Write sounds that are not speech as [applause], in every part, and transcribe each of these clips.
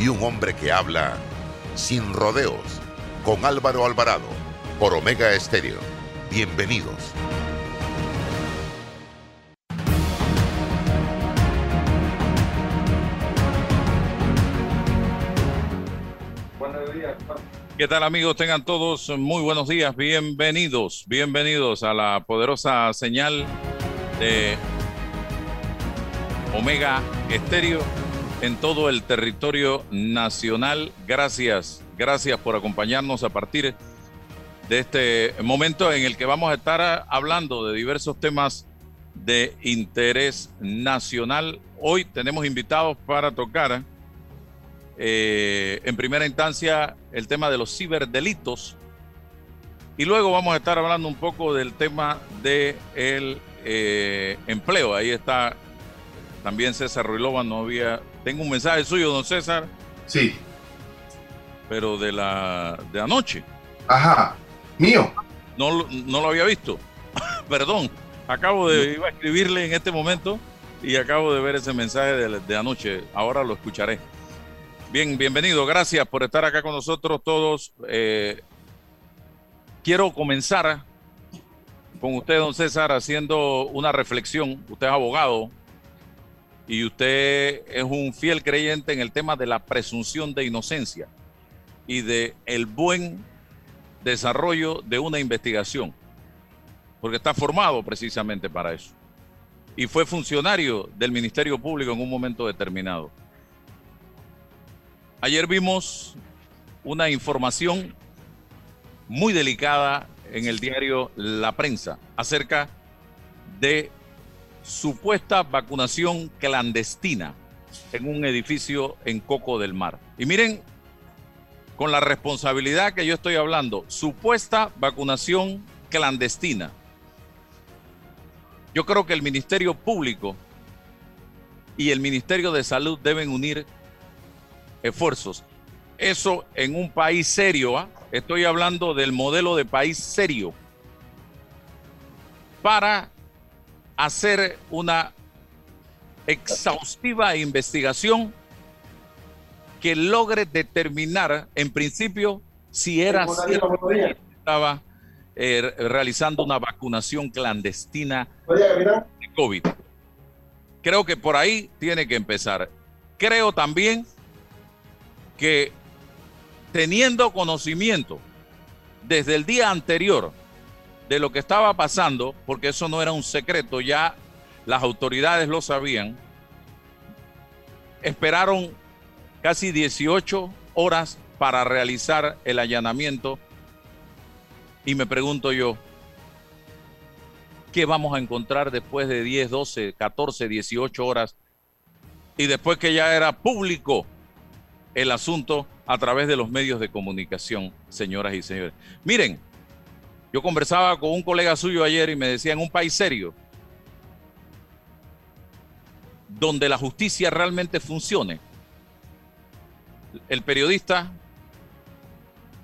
y un hombre que habla sin rodeos con Álvaro Alvarado por Omega Estéreo. Bienvenidos. ¿Qué tal amigos? Tengan todos muy buenos días. Bienvenidos, bienvenidos a la poderosa señal de Omega Estéreo en todo el territorio nacional. Gracias, gracias por acompañarnos a partir de este momento en el que vamos a estar hablando de diversos temas de interés nacional. Hoy tenemos invitados para tocar eh, en primera instancia el tema de los ciberdelitos y luego vamos a estar hablando un poco del tema del de eh, empleo. Ahí está también César Ruilova, no había... Tengo un mensaje suyo, don César. Sí. Pero de la de anoche. Ajá. Mío. No, no lo había visto. [laughs] Perdón. Acabo de iba a escribirle en este momento y acabo de ver ese mensaje de, de anoche. Ahora lo escucharé. Bien, bienvenido. Gracias por estar acá con nosotros todos. Eh, quiero comenzar con usted, don César, haciendo una reflexión. Usted es abogado y usted es un fiel creyente en el tema de la presunción de inocencia y de el buen desarrollo de una investigación, porque está formado precisamente para eso. Y fue funcionario del Ministerio Público en un momento determinado. Ayer vimos una información muy delicada en el diario La Prensa acerca de supuesta vacunación clandestina en un edificio en Coco del Mar. Y miren, con la responsabilidad que yo estoy hablando, supuesta vacunación clandestina. Yo creo que el Ministerio Público y el Ministerio de Salud deben unir esfuerzos. Eso en un país serio, ¿ah? estoy hablando del modelo de país serio, para hacer una exhaustiva investigación que logre determinar en principio si era cierto que estaba eh, realizando una vacunación clandestina de COVID. Creo que por ahí tiene que empezar. Creo también que teniendo conocimiento desde el día anterior de lo que estaba pasando, porque eso no era un secreto, ya las autoridades lo sabían, esperaron casi 18 horas para realizar el allanamiento y me pregunto yo, ¿qué vamos a encontrar después de 10, 12, 14, 18 horas? Y después que ya era público el asunto a través de los medios de comunicación, señoras y señores. Miren, yo conversaba con un colega suyo ayer y me decía, en un país serio, donde la justicia realmente funcione, el periodista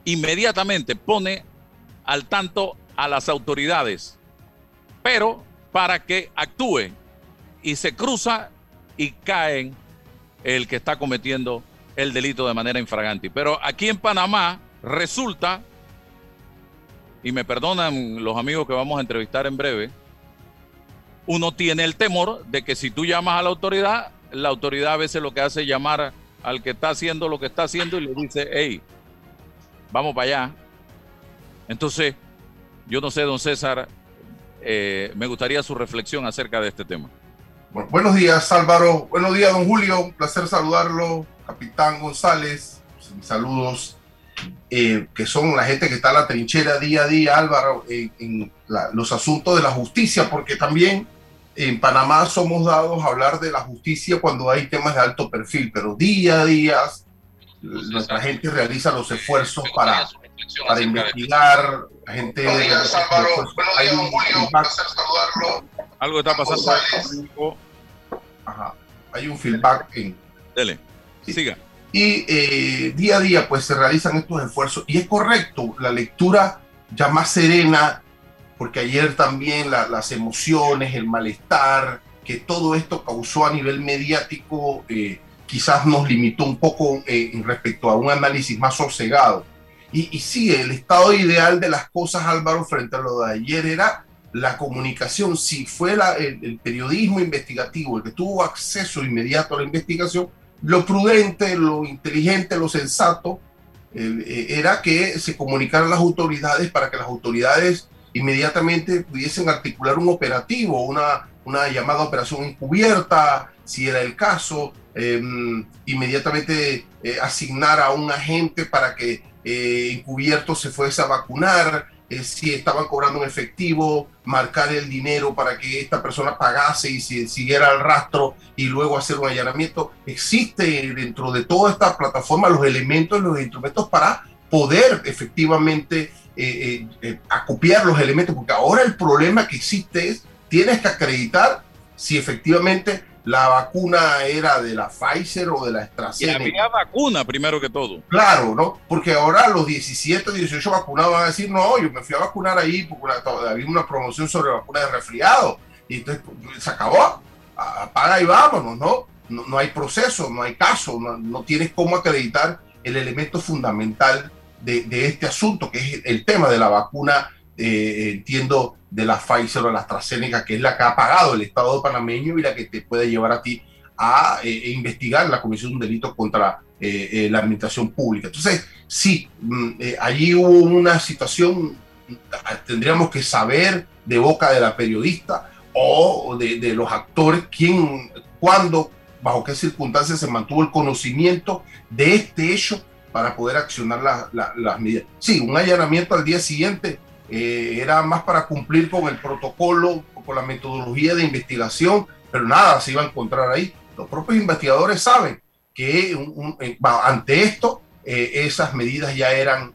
inmediatamente pone al tanto a las autoridades, pero para que actúe y se cruza y caen el que está cometiendo el delito de manera infragante. Pero aquí en Panamá resulta, y me perdonan los amigos que vamos a entrevistar en breve, uno tiene el temor de que si tú llamas a la autoridad, la autoridad a veces lo que hace es llamar al que está haciendo lo que está haciendo y le dice, hey, vamos para allá. Entonces, yo no sé, don César, eh, me gustaría su reflexión acerca de este tema. buenos días, Álvaro. Buenos días, don Julio. Un placer saludarlo capitán González, saludos, eh, que son la gente que está en la trinchera día a día, Álvaro, en los asuntos de la justicia, porque también en Panamá somos dados a hablar de la justicia cuando hay temas de alto perfil, pero día a día nuestra gente realiza los esfuerzos para, para investigar, la gente de, hay un feedback, algo está pasando. Ajá, hay un feedback en... Dele, siga. Y eh, día a día pues se realizan estos esfuerzos y es correcto, la lectura ya más serena, porque ayer también las emociones, el malestar que todo esto causó a nivel mediático, eh, quizás nos limitó un poco eh, respecto a un análisis más sosegado. Y, y, sí, el estado ideal de las cosas, Álvaro, frente a lo de ayer era la comunicación. Si fue el, el, periodismo investigativo el que tuvo acceso inmediato a la investigación, lo prudente, lo inteligente, lo sensato eh, era que se comunicaran las autoridades para que las autoridades inmediatamente pudiesen articular un operativo, una, una llamada operación encubierta, si era el caso, em, inmediatamente eh, asignar a un agente para que eh, encubierto se fuese a vacunar, eh, si estaban cobrando en efectivo, marcar el dinero para que esta persona pagase y si, siguiera el rastro y luego hacer un allanamiento. Existe dentro de toda esta plataforma los elementos, los instrumentos para poder efectivamente eh, eh, acopiar los elementos, porque ahora el problema que existe es, tienes que acreditar si efectivamente la vacuna era de la Pfizer o de la AstraZeneca. Y había vacuna primero que todo. Claro, ¿no? Porque ahora los 17, 18 vacunados van a decir, no, yo me fui a vacunar ahí porque había una promoción sobre vacuna de resfriado. Y entonces pues, se acabó, apaga y vámonos, ¿no? No, no hay proceso, no hay caso, no, no, tienes cómo acreditar el elemento fundamental de, de este asunto, que es el tema de la vacuna eh, entiendo, de la Pfizer o la AstraZeneca, que es la que ha pagado el Estado panameño y la que te puede llevar a ti a eh, e investigar la comisión de un delito contra eh, la administración pública. Entonces, sí, mm, allí hubo una situación, tendríamos que saber de boca de la periodista o de, de los actores quién, cuándo, bajo qué circunstancias se mantuvo el conocimiento de este hecho para poder accionar la, la, las medidas. Sí, un allanamiento al día siguiente eh, era más para cumplir con el protocolo, con la metodología de investigación, pero nada se iba a encontrar ahí. Los propios investigadores saben que eh, ante esto eh, esas medidas ya eran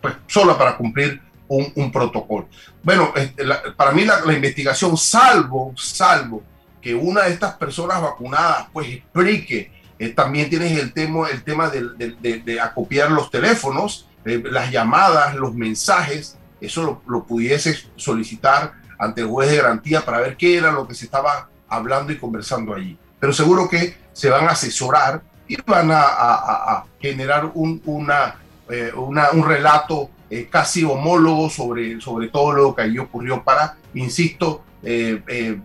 pues, solo para cumplir un, protocolo. Bueno, este, para mí la, investigación, salvo, salvo que una de estas personas vacunadas pues explique, también tienes el tema, el tema de, de acopiar los teléfonos, las llamadas, los mensajes, eso lo, pudiese solicitar ante el juez de garantía para ver qué era lo que se estaba hablando y conversando allí. Pero seguro que se van a asesorar y van a, generar un, una, eh, un relato eh, casi homólogo sobre, sobre todo lo que allí ocurrió para, insisto, eh,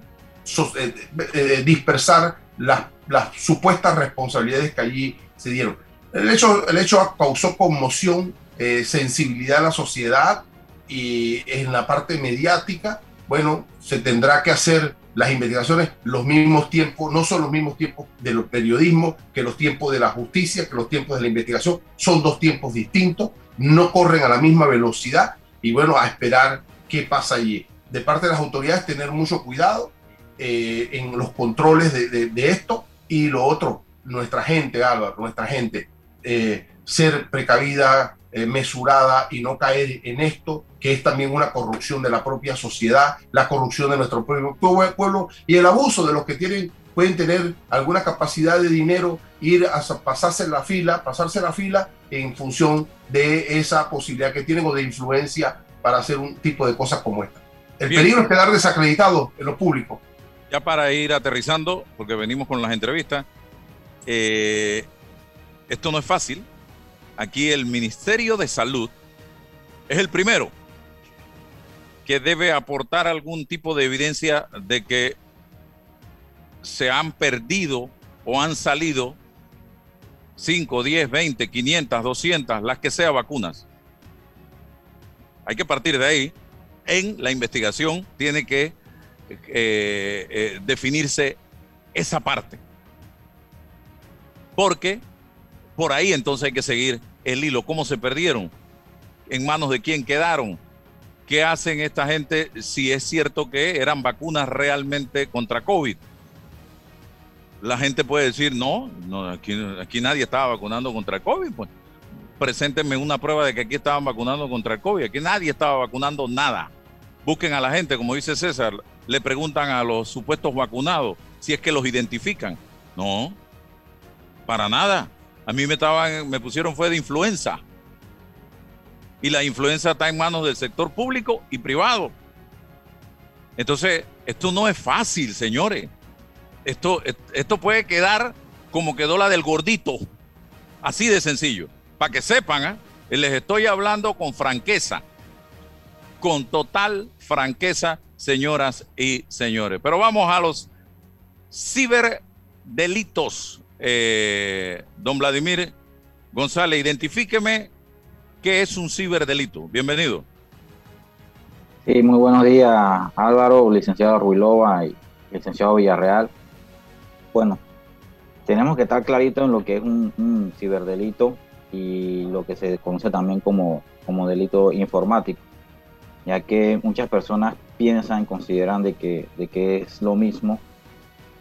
dispersar las, las supuestas responsabilidades que allí se dieron. El hecho, el hecho causó conmoción, sensibilidad a la sociedad, y en la parte mediática, bueno, se tendrá que hacer las investigaciones los mismos tiempos, no son los mismos tiempos de los periodismos que los tiempos de la justicia, que los tiempos de la investigación, son dos tiempos distintos, no corren a la misma velocidad y bueno, a esperar qué pasa allí. De parte de las autoridades, tener mucho cuidado eh, en los controles de, de, esto y lo otro, nuestra gente, Álvaro, nuestra gente, eh, ser precavida, eh, mesurada y no caer en esto, que es también una corrupción de la propia sociedad, la corrupción de nuestro propio pueblo y el abuso de los que tienen, pueden tener alguna capacidad de dinero, ir a pasarse la fila, pasarse la fila en función de esa posibilidad que tienen o de influencia para hacer un tipo de cosas como esta. El peligro es quedar desacreditado en lo público. Ya para ir aterrizando, porque venimos con las entrevistas, eh, esto no es fácil, Aquí el Ministerio de Salud es el primero que debe aportar algún tipo de evidencia de que se han perdido o han salido 5, 10, 20, 500, 200, las que sea vacunas. Hay que partir de ahí. En la investigación tiene que eh, eh, definirse esa parte. Porque por ahí entonces hay que seguir el hilo, cómo se perdieron, en manos de quién quedaron, qué hacen esta gente si es cierto que eran vacunas realmente contra COVID. la gente puede decir, no, aquí, nadie estaba vacunando contra COVID. Pues preséntenme una prueba de que aquí estaban vacunando contra el COVID. Aquí nadie estaba vacunando nada. Busquen a la gente, como dice César, le preguntan a los supuestos vacunados si es que los identifican. No, para nada. A mí me estaban, me pusieron fue de influenza. Y la influenza está en manos del sector público y privado. Entonces, esto no es fácil, señores. Esto, esto puede quedar como quedó la del gordito. Así de sencillo. Para que sepan, ¿eh? les estoy hablando con franqueza. Con total franqueza, señoras y señores. Pero vamos a los ciberdelitos. Eh, don Vladimir González, identifíqueme qué es un ciberdelito. Bienvenido. Sí, muy buenos días, Álvaro, licenciado Ruilova y licenciado Villarreal. Bueno, tenemos que estar clarito en lo que es un, ciberdelito y lo que se conoce también como, como delito informático, ya que muchas personas piensan, consideran de que, de que es lo mismo,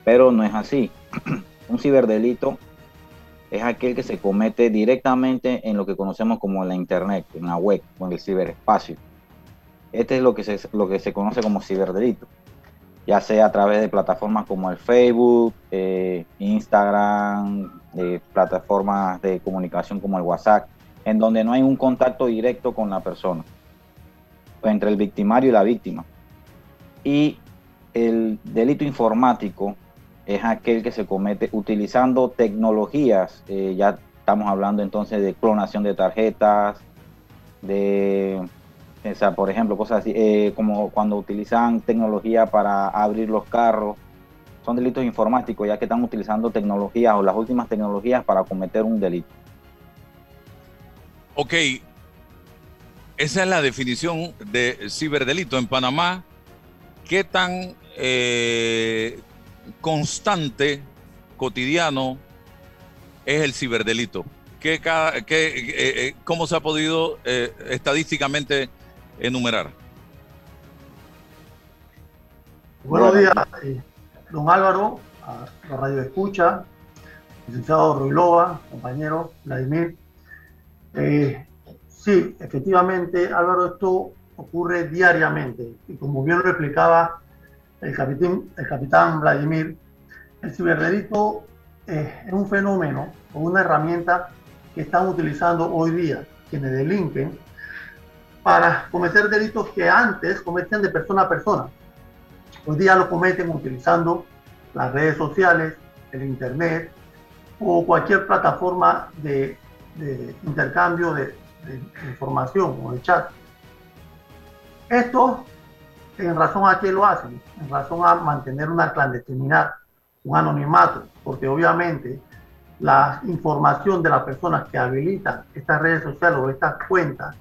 pero no es así. [clears throat] un ciberdelito es aquel que se comete directamente en lo que conocemos como la Internet, en la web o en el ciberespacio. Este es lo que se, lo que se conoce como ciberdelito, ya sea a través de plataformas como el Facebook, eh, Instagram, plataformas de comunicación como el WhatsApp, en donde no hay un contacto directo con la persona, entre el victimario y la víctima. Y el delito informático es aquel que se comete utilizando tecnologías, eh, ya estamos hablando entonces de clonación de tarjetas, de o sea, por ejemplo, cosas así, eh, como cuando utilizan tecnología para abrir los carros, son delitos informáticos, ya que están utilizando tecnologías o las últimas tecnologías para cometer un delito. Ok, esa es la definición de ciberdelito en Panamá. ¿Qué tan eh, constante, cotidiano, es el ciberdelito? ¿Qué, qué, eh, ¿Cómo se ha podido estadísticamente enumerar. Buenos días, eh, don Álvaro, a la radio escucha, licenciado Ruilova, compañero Vladimir. Eh, sí, efectivamente, Álvaro, esto ocurre diariamente. Y como bien lo explicaba el capitán, el capitán Vladimir, el ciberdelito eh, es un fenómeno o una herramienta que están utilizando hoy día quienes delinquen para cometer delitos que antes cometían de persona a persona. Hoy día lo cometen utilizando las redes sociales, el Internet o cualquier plataforma de, intercambio de, información o de chat. Esto, en razón a qué lo hacen, en razón a mantener una clandestinidad, un anonimato, porque obviamente la información de las personas que habilitan estas redes sociales o estas cuentas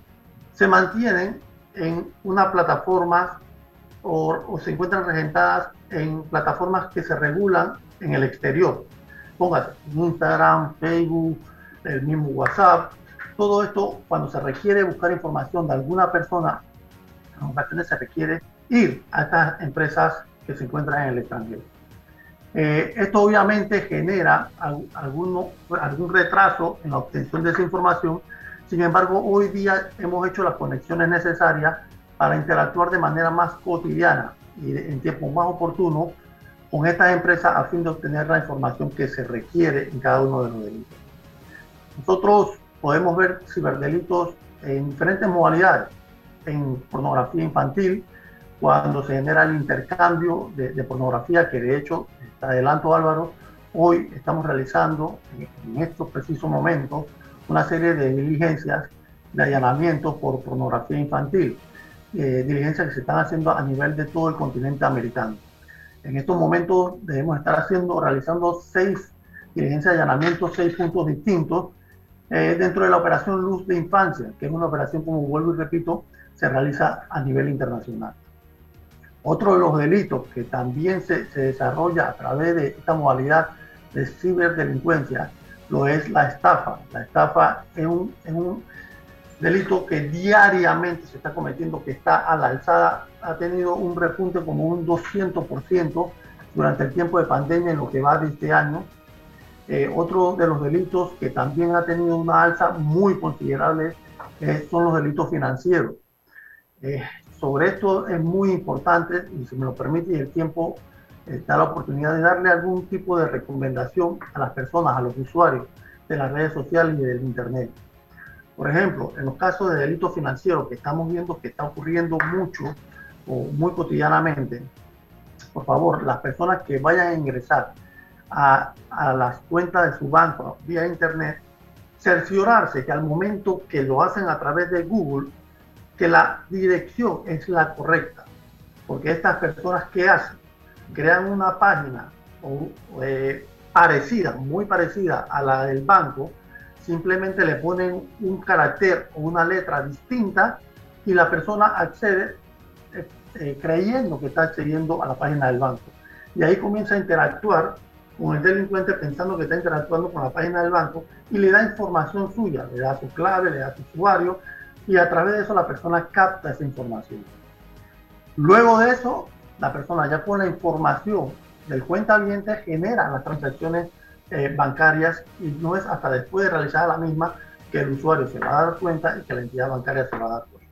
se mantienen en una plataforma o, se encuentran regentadas en plataformas que se regulan en el exterior. Póngase Instagram, Facebook, el mismo WhatsApp. Todo esto, cuando se requiere buscar información de alguna persona, en ocasiones se requiere ir a estas empresas que se encuentran en el extranjero. Eh, esto obviamente genera algún retraso en la obtención de esa información sin embargo, hoy día hemos hecho las conexiones necesarias para interactuar de manera más cotidiana y en tiempo más oportuno con estas empresas a fin de obtener la información que se requiere en cada uno de los delitos. Nosotros podemos ver ciberdelitos en diferentes modalidades. En pornografía infantil, cuando se genera el intercambio de, pornografía, que de hecho, te adelanto Álvaro, hoy estamos realizando en estos precisos momentos una serie de diligencias de allanamiento por pornografía infantil, eh, diligencias que se están haciendo a nivel de todo el continente americano. En estos momentos debemos estar haciendo, realizando seis diligencias de allanamiento, seis puntos distintos eh, dentro de la operación Luz de Infancia, que es una operación, como vuelvo y repito, se realiza a nivel internacional. Otro de los delitos que también se, se desarrolla a través de esta modalidad de ciberdelincuencia lo es la estafa. La estafa es un, un delito que diariamente se está cometiendo, que está a la alzada, ha tenido un repunte como un 200% durante el tiempo de pandemia en lo que va de este año. Eh, otro de los delitos que también ha tenido una alza muy considerable son los delitos financieros. Eh, sobre esto es muy importante, y si me lo permite y el tiempo da la oportunidad de darle algún tipo de recomendación a las personas, a los usuarios de las redes sociales y del Internet. Por ejemplo, en los casos de delitos financieros que estamos viendo que está ocurriendo mucho o muy cotidianamente, por favor, las personas que vayan a ingresar a, a las cuentas de su banco vía Internet, cerciorarse que al momento que lo hacen a través de Google, que la dirección es la correcta. Porque estas personas que hacen, crean una página eh, parecida, muy parecida a la del banco, simplemente le ponen un carácter o una letra distinta y la persona accede eh, eh, creyendo que está accediendo a la página del banco. Y ahí comienza a interactuar con el delincuente pensando que está interactuando con la página del banco y le da información suya, le da su clave, le da su usuario y a través de eso la persona capta esa información. Luego de eso, la persona ya con la información del cuenta viente genera las transacciones eh, bancarias y no es hasta después de realizar la misma que el usuario se va a dar cuenta y que la entidad bancaria se va a dar cuenta.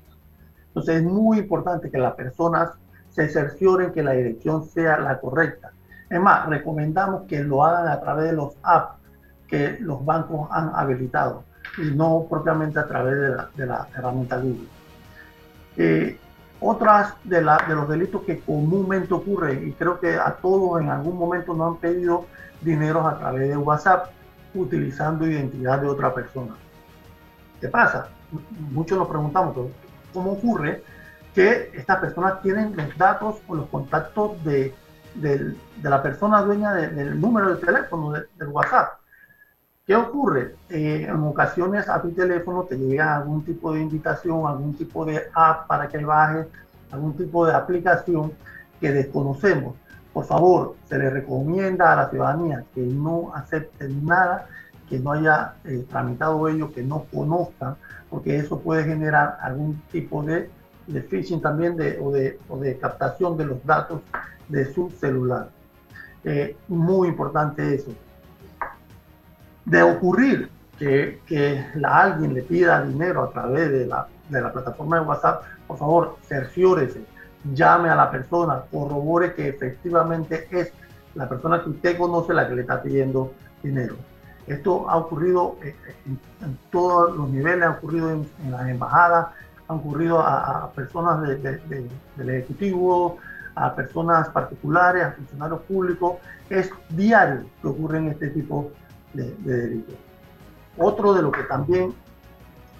Entonces es muy importante que las personas se cercioren que la dirección sea la correcta. Es más, recomendamos que lo hagan a través de los apps que los bancos han habilitado y no propiamente a través de la, herramienta Google. Eh, otras de, de los delitos que comúnmente ocurren, y creo que a todos en algún momento nos han pedido dinero a través de WhatsApp utilizando identidad de otra persona. ¿Qué pasa? Muchos nos preguntamos, ¿cómo ocurre que estas personas tienen los datos o los contactos de, de, la persona dueña del número de teléfono del WhatsApp? ¿Qué ocurre? Eh, en ocasiones a tu teléfono te llega algún tipo de invitación, algún tipo de app para que bajes, algún tipo de aplicación que desconocemos. Por favor, se le recomienda a la ciudadanía que no acepten nada que no haya eh, tramitado ello, que no conozcan, porque eso puede generar algún tipo de, de phishing también de, o, de, captación de los datos de su celular. Eh, muy importante eso de ocurrir que, que alguien le pida dinero a través de la, de la plataforma de WhatsApp, por favor, cerciórese, llame a la persona, corrobore que efectivamente es la persona que usted conoce la que le está pidiendo dinero. Esto ha ocurrido en, todos los niveles, ha ocurrido en, las embajadas, ha ocurrido a, personas del Ejecutivo, a personas particulares, a funcionarios públicos. Es diario que ocurren este tipo de de, delitos. Otro de lo que también,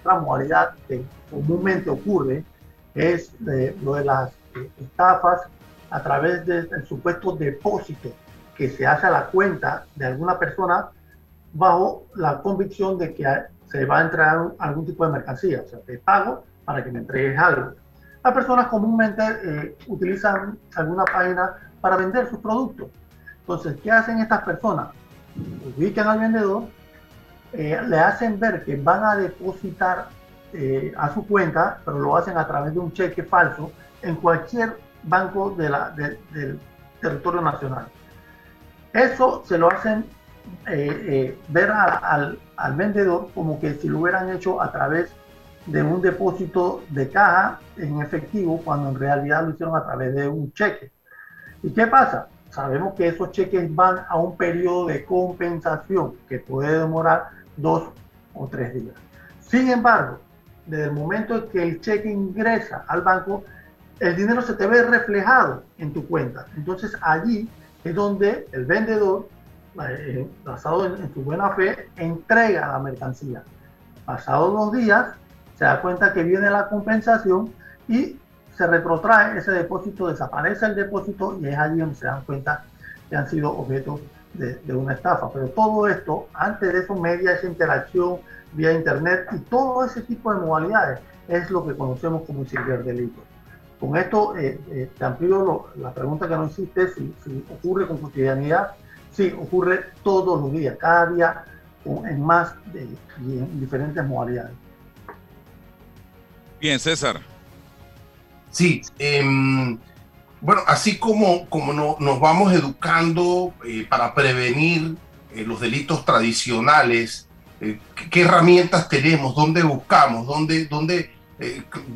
otra modalidad que comúnmente ocurre, es lo de las eh, estafas a través del supuesto depósito que se hace a la cuenta de alguna persona bajo la convicción de que se va a entregar algún tipo de mercancía, o sea, te pago para que me entregues algo. Las personas comúnmente eh, utilizan alguna página para vender sus productos. Entonces, ¿qué hacen estas personas? Ubican al vendedor, eh, le hacen ver que van a depositar eh, a su cuenta, pero lo hacen a través de un cheque falso en cualquier banco del territorio nacional. Eso se lo hacen eh, ver al vendedor como que si lo hubieran hecho a través de un depósito de caja en efectivo, cuando en realidad lo hicieron a través de un cheque. ¿Y qué pasa? Sabemos que esos cheques van a un periodo de compensación que puede demorar dos o tres días. Sin embargo, desde el momento en que el cheque ingresa al banco, el dinero se te ve reflejado en tu cuenta. Entonces allí es donde el vendedor, eh, basado en, su buena fe, entrega la mercancía. Pasados los días, se da cuenta que viene la compensación y se retrotrae ese depósito, desaparece el depósito y es allí donde se dan cuenta que han sido objeto de, una estafa. Pero todo esto, antes de eso, media esa interacción vía internet y todo ese tipo de modalidades es lo que conocemos como ciberdelito. Con esto eh, eh, te amplío la pregunta que no hiciste, si, si, ocurre con cotidianidad. Sí, ocurre todos los días, cada día en más de, y en diferentes modalidades. Bien, César. Sí, em, bueno, así como, como no, nos vamos educando eh, para prevenir eh, los delitos tradicionales, eh, ¿qué, herramientas tenemos? ¿Dónde buscamos? ¿Dónde, dónde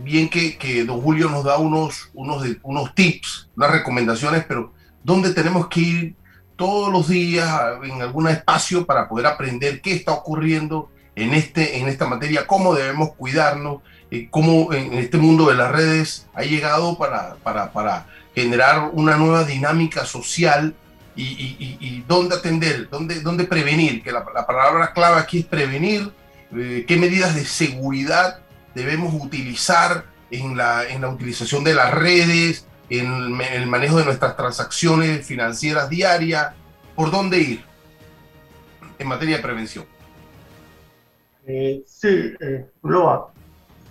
bien que, que, don Julio nos da unos, unos, unos tips, unas recomendaciones, pero ¿dónde tenemos que ir todos los días en algún espacio para poder aprender qué está ocurriendo en, este, en esta materia, cómo debemos cuidarnos, cómo en este mundo de las redes ha llegado para, para, para generar una nueva dinámica social y, dónde atender, dónde, dónde prevenir, que la, palabra clave aquí es prevenir, eh, qué medidas de seguridad debemos utilizar en la, en la utilización de las redes, en el manejo de nuestras transacciones financieras diarias, por dónde ir en materia de prevención. Eh, sí, eh,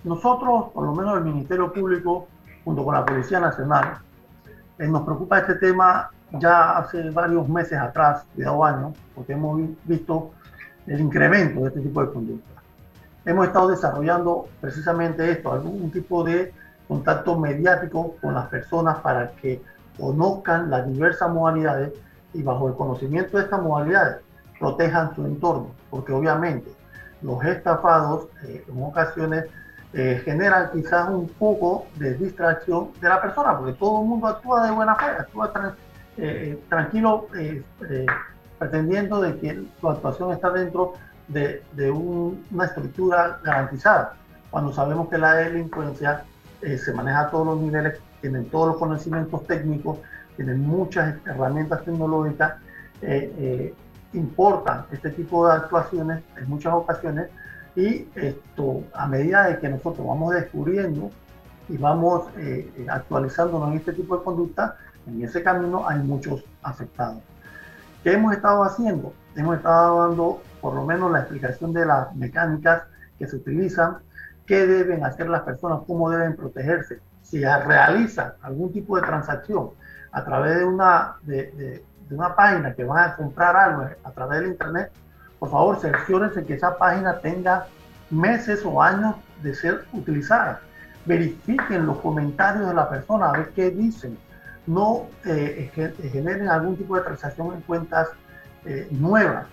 nosotros, por lo menos el Ministerio Público, junto con la Policía Nacional, eh, nos preocupa este tema ya hace varios meses atrás, cuidado años, porque hemos visto el incremento de este tipo de conductas. Hemos estado desarrollando precisamente esto, algún tipo de contacto mediático con las personas para que conozcan las diversas modalidades y bajo el conocimiento de estas modalidades protejan su entorno, porque obviamente los estafados eh, en ocasiones eh, genera quizás un poco de distracción de la persona, porque todo el mundo actúa de buena fe, actúa eh, tranquilo, eh, pretendiendo de que su actuación está dentro de, una estructura garantizada, cuando sabemos que la delincuencia se maneja a todos los niveles, tienen todos los conocimientos técnicos, tienen muchas herramientas tecnológicas, importan este tipo de actuaciones en muchas ocasiones y esto, a medida que nosotros vamos descubriendo y vamos eh, eh, actualizándonos en este tipo de conducta, en ese camino hay muchos afectados. ¿Qué hemos estado haciendo? Hemos estado dando por lo menos la explicación de las mecánicas que se utilizan, qué deben hacer las personas, cómo deben protegerse. Si realizan algún tipo de transacción a través de una, de, de una página que van a comprar algo a través del Internet, por favor, cerciórense que esa página tenga meses o años de ser utilizada. Verifiquen los comentarios de la persona, a ver qué dicen. No eh, generen algún tipo de transacción en cuentas eh, nuevas,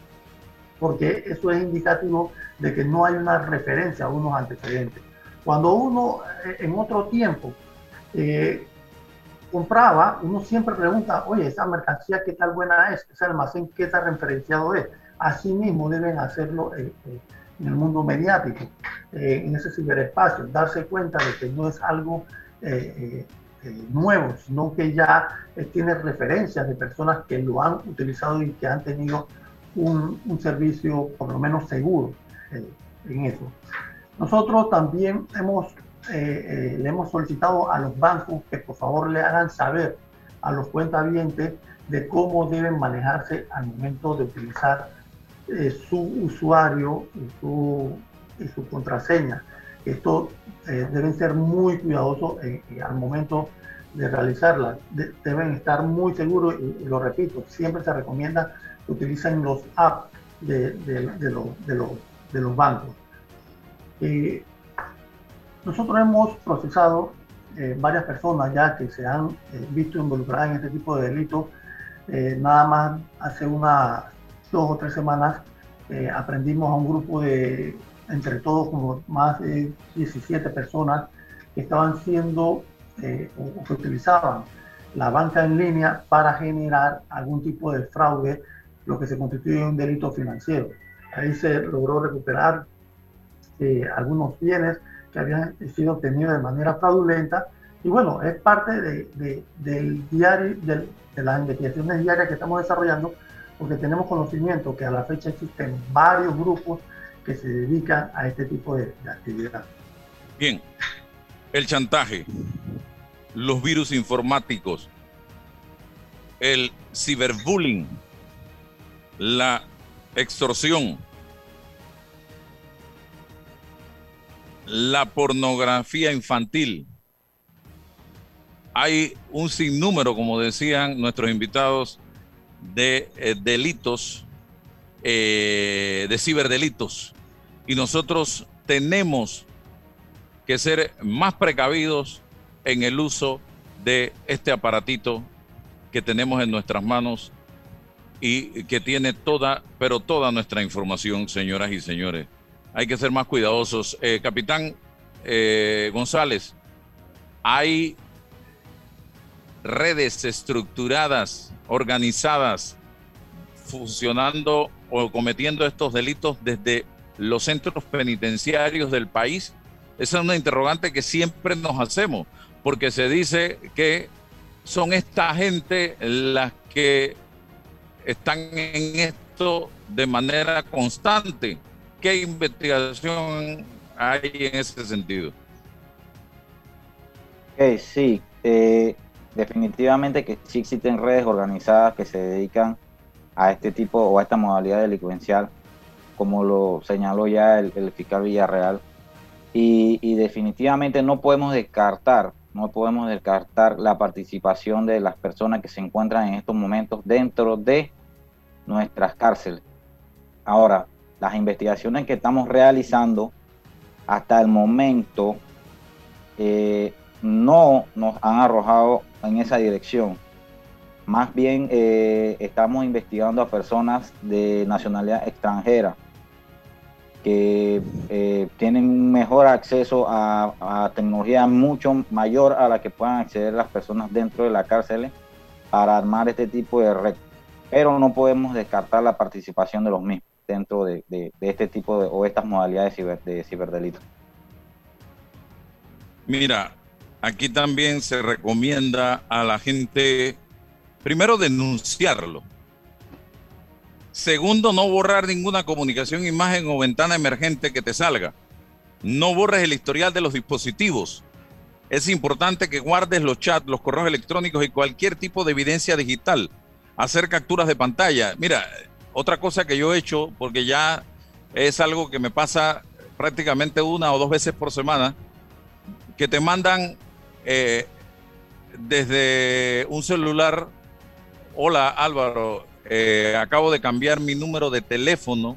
porque eso es indicativo de que no hay una referencia a unos antecedentes. Cuando uno eh, en otro tiempo compraba, uno siempre pregunta, oye, esa mercancía, ¿qué tal buena es? Ese almacén, ¿qué tan referenciado es? Asimismo deben hacerlo eh, eh, en el mundo mediático, eh, en ese ciberespacio, darse cuenta de que no es algo nuevo, sino que ya tiene referencias de personas que lo han utilizado y que han tenido un, servicio por lo menos seguro en eso. Nosotros también hemos, le hemos solicitado a los bancos que por favor le hagan saber a los cuentavientes de cómo deben manejarse al momento de utilizar eh, su usuario y su, su contraseña. Esto eh, deben ser muy cuidadosos eh, al momento de realizarla. deben estar muy seguros y, lo repito, siempre se recomienda que utilicen los apps de, de, de, de los bancos. nosotros hemos procesado varias personas ya que se han visto involucradas en este tipo de delitos. nada más hace una dos o tres semanas eh, aprendimos a un grupo de, entre todos, como más de 17 personas que estaban siendo eh, o que utilizaban la banca en línea para generar algún tipo de fraude, lo que se constituye un delito financiero. Ahí se logró recuperar eh, algunos bienes que habían sido obtenidos de manera fraudulenta y bueno, es parte de, del diario, de las investigaciones diarias que estamos desarrollando porque tenemos conocimiento que a la fecha existen varios grupos que se dedican a este tipo de, actividad. Bien, el chantaje, los virus informáticos, el ciberbullying, la extorsión, la pornografía infantil. Hay un sinnúmero, como decían nuestros invitados, de eh, delitos, eh, de ciberdelitos. Y nosotros tenemos que ser más precavidos en el uso de este aparatito que tenemos en nuestras manos y que tiene toda, pero toda nuestra información, señoras y señores. Hay que ser más cuidadosos. Eh, capitán González, hay redes estructuradas, organizadas, funcionando o cometiendo estos delitos desde los centros penitenciarios del país? Esa es una interrogante que siempre nos hacemos, porque se dice que son esta gente las que están en esto de manera constante. ¿Qué investigación hay en ese sentido? sí, eh, definitivamente que sí existen redes organizadas que se dedican a este tipo o a esta modalidad delincuencial, como lo señaló ya el, fiscal Villarreal. Y, definitivamente no podemos descartar, no podemos descartar la participación de las personas que se encuentran en estos momentos dentro de nuestras cárceles. Ahora, las investigaciones que estamos realizando hasta el momento eh, no nos han arrojado en esa dirección. Más bien eh, estamos investigando a personas de nacionalidad extranjera que eh, tienen un mejor acceso a, tecnología mucho mayor a la que puedan acceder las personas dentro de la cárcel para armar este tipo de red. Pero no podemos descartar la participación de los mismos dentro de, este tipo de o estas modalidades de ciberdelitos. Mira, aquí también se recomienda a la gente, primero, denunciarlo. Segundo, no borrar ninguna comunicación, imagen o ventana emergente que te salga. No borres el historial de los dispositivos. Es importante que guardes los chats, los correos electrónicos y cualquier tipo de evidencia digital. Hacer capturas de pantalla. Mira, otra cosa que yo he hecho, porque ya es algo que me pasa prácticamente una o dos veces por semana, que te mandan eh, desde un celular, hola Álvaro, eh, acabo de cambiar mi número de teléfono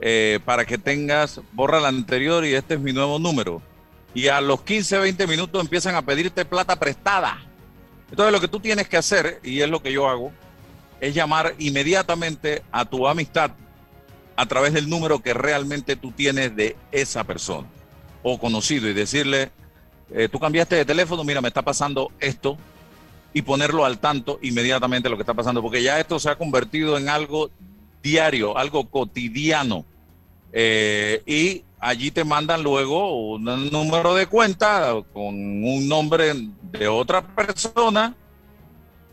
eh, para que tengas, borra el anterior y este es mi nuevo número. Y a los 15, 20 minutos empiezan a pedirte plata prestada. Entonces lo que tú tienes que hacer, y es lo que yo hago, es llamar inmediatamente a tu amistad a través del número que realmente tú tienes de esa persona o conocido y decirle, eh, tú cambiaste de teléfono, mira, me está pasando esto, y ponerlo al tanto inmediatamente lo que está pasando, porque ya esto se ha convertido en algo diario, algo cotidiano. Eh, y allí te mandan luego un número de cuenta con un nombre de otra persona.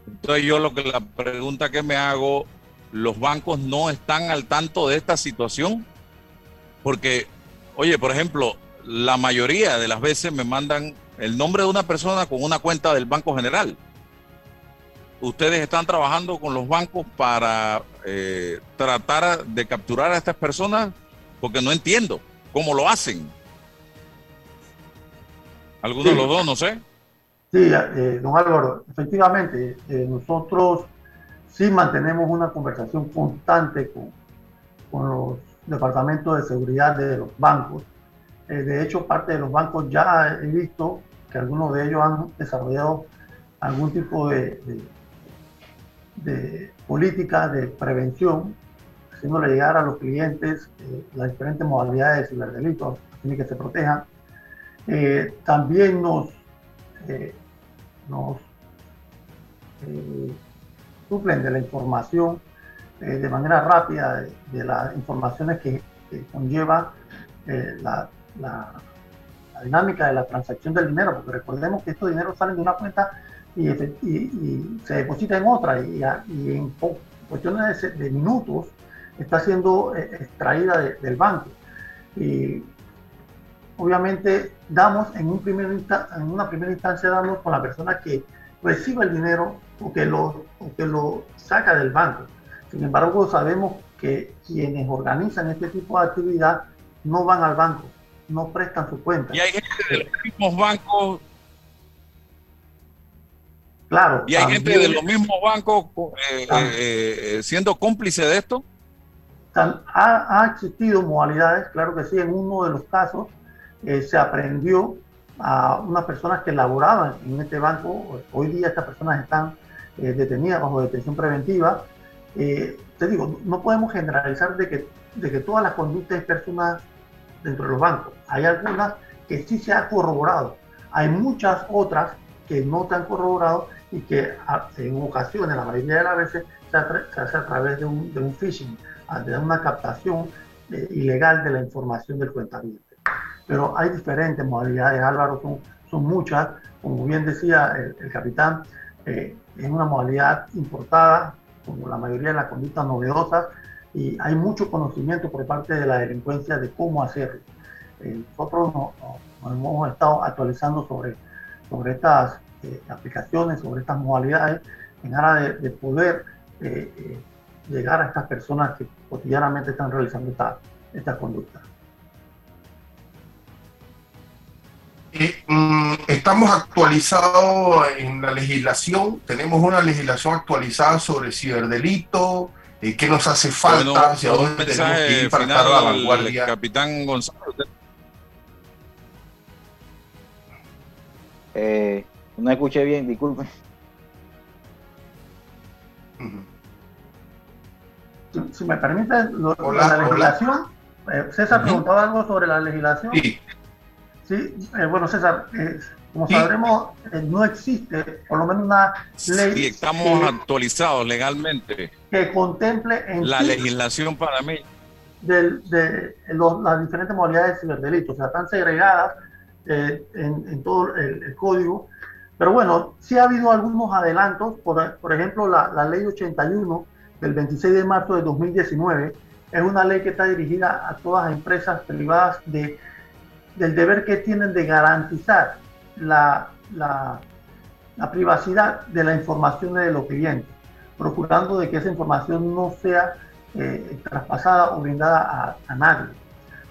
Entonces yo lo que la pregunta que me hago, los bancos no están al tanto de esta situación, porque, oye, por ejemplo, la mayoría de las veces me mandan el nombre de una persona con una cuenta del Banco General. Ustedes están trabajando con los bancos para eh, tratar de capturar a estas personas porque no entiendo cómo lo hacen. ¿Alguno de los dos, no sé? Sí, eh, don Álvaro, efectivamente, eh, nosotros sí mantenemos una conversación constante con, con los departamentos de seguridad de los bancos eh, de hecho, parte de los bancos ya he visto que algunos de ellos han desarrollado algún tipo de, de, política de prevención, haciéndole llegar a los clientes eh, las diferentes modalidades de ciberdelitos, tiene que se protejan. Eh, también nos, nos suplen de la información de manera rápida de, las informaciones que conlleva la la, dinámica de la transacción del dinero, porque recordemos que estos dineros salen de una cuenta y, se deposita en otra y, en cuestiones de, minutos está siendo eh, extraída del banco. Y obviamente damos en, un primer en una primera instancia damos con la persona que recibe el dinero o que lo, o que lo saca del banco. Sin embargo, sabemos que quienes organizan este tipo de actividad no van al banco, no prestan su cuenta. Y hay gente de los mismos bancos. Claro. Y hay gente de los mismos bancos eh, eh, eh, siendo cómplice de esto. Ha, ha, existido modalidades, claro que sí, en uno de los casos se aprendió a unas personas que laboraban en este banco. Hoy día estas personas están eh, detenidas bajo detención preventiva. Eh, te digo, no podemos generalizar de que, de que todas las conductas personas dentro de los bancos. Hay algunas que sí se ha corroborado. Hay muchas otras que no se han corroborado y que en ocasiones, la mayoría de las veces, se, hace a través de un, de un phishing, de una captación eh, ilegal de la información del cuentaviente. Pero hay diferentes modalidades, Álvaro, son, son muchas. Como bien decía el, capitán, eh, es una modalidad importada, como la mayoría de las conductas novedosas, y hay mucho conocimiento por parte de la delincuencia de cómo hacerlo. Eh, nosotros nos, hemos estado actualizando sobre, sobre estas eh, aplicaciones, sobre estas modalidades, en aras de, poder eh, llegar a estas personas que cotidianamente están realizando estas esta conductas. Mm, estamos actualizados en la legislación, tenemos una legislación actualizada sobre ciberdelito, eh, qué nos hace falta, hacia dónde tenemos que ir para estar a la vanguardia. Capitán Gonzalo. Eh, no escuché bien, disculpe. Si, me permite, la legislación, eh, César preguntaba algo sobre la legislación. Sí. Sí, eh, bueno, César, eh, como sabremos, no existe por lo menos una ley. Sí, estamos actualizados legalmente. Que contemple en la legislación para mí. De, las diferentes modalidades de ciberdelitos, o sea, están segregadas en, todo el, código. Pero bueno, sí ha habido algunos adelantos, por, por ejemplo, la, la ley 81 del 26 de marzo de 2019 es una ley que está dirigida a todas las empresas privadas de, del deber que tienen de garantizar la, la, privacidad de la información de los clientes, procurando de que esa información no sea eh, traspasada o brindada a, nadie.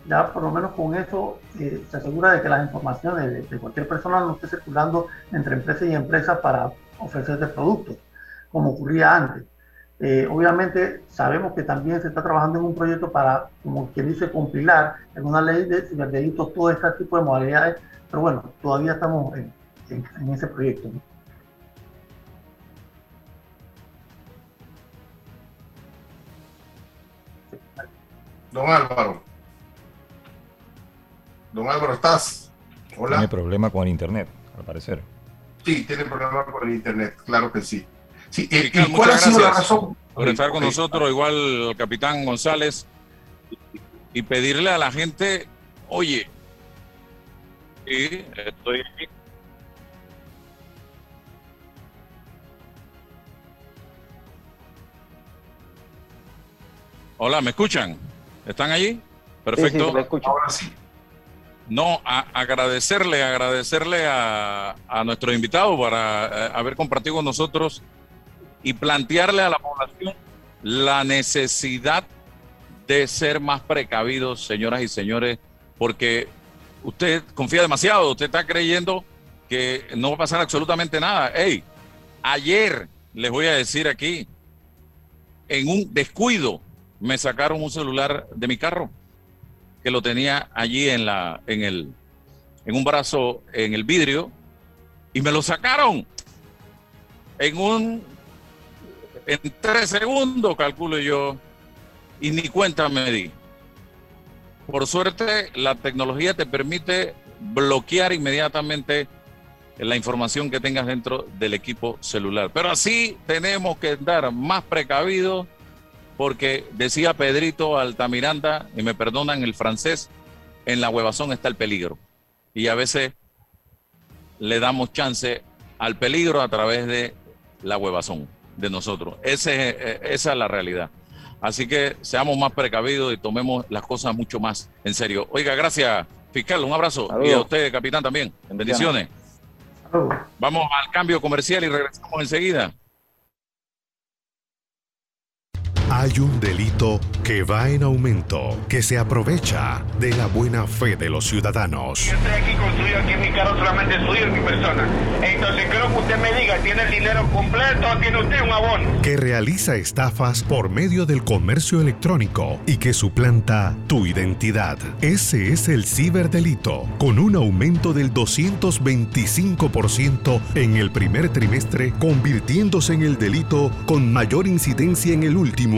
Ya por lo menos con eso eh, se asegura de que las informaciones de, cualquier persona no esté circulando entre empresas y empresas para ofrecerse productos, como ocurría antes. Eh, obviamente sabemos que también se está trabajando en un proyecto para, como quien dice, compilar en una ley de ciberdelitos todo este tipo de modalidades, pero bueno, todavía estamos en, ese proyecto. Don Álvaro. Don Álvaro, ¿estás? Hola. Tiene problema con el internet, al parecer. Sí, tiene problema con el internet, claro que sí. Sí, eh, ¿y cuál ha sido la razón? Por estar con nosotros, igual el capitán González, y pedirle a la gente, oye, sí, estoy aquí. Hola, ¿me escuchan? ¿Están allí? Perfecto. Ahora sí. No, agradecerle, agradecerle a, a nuestro invitado para eh, haber compartido con nosotros y plantearle a la población la necesidad de ser más precavidos, señoras y señores, porque usted confía demasiado, usted está creyendo que no va a pasar absolutamente nada. Hey, ayer les voy a decir aquí, en un descuido, me sacaron un celular de mi carro que lo tenía allí en la, en el, en un brazo, en el vidrio, y me lo sacaron en un en tres segundos, calculo yo, y ni cuenta me di. Por suerte, la tecnología te permite bloquear inmediatamente la información que tengas dentro del equipo celular. Pero así tenemos que estar más precavidos porque decía Pedrito Altamiranda, y me perdonan el francés, en la huevazón está el peligro. Y a veces le damos chance al peligro a través de la huevazón de nosotros. Ese, eh, esa es la realidad. Así que seamos más precavidos y tomemos las cosas mucho más en serio. Oiga, gracias, fiscal. Un abrazo. Y a usted, capitán, también. Bendiciones. Vamos al cambio comercial y regresamos enseguida. Hay un delito que va en aumento, que se aprovecha de la buena fe de los ciudadanos. Yo estoy aquí construido, aquí mi carro solamente suyo y mi persona. Entonces quiero que usted me diga, ¿tiene el dinero completo o tiene usted un abono? Que realiza estafas por medio del comercio electrónico y que suplanta tu identidad. Ese es el ciberdelito, con un aumento del 225% en el primer trimestre, convirtiéndose en el delito con mayor incidencia en el último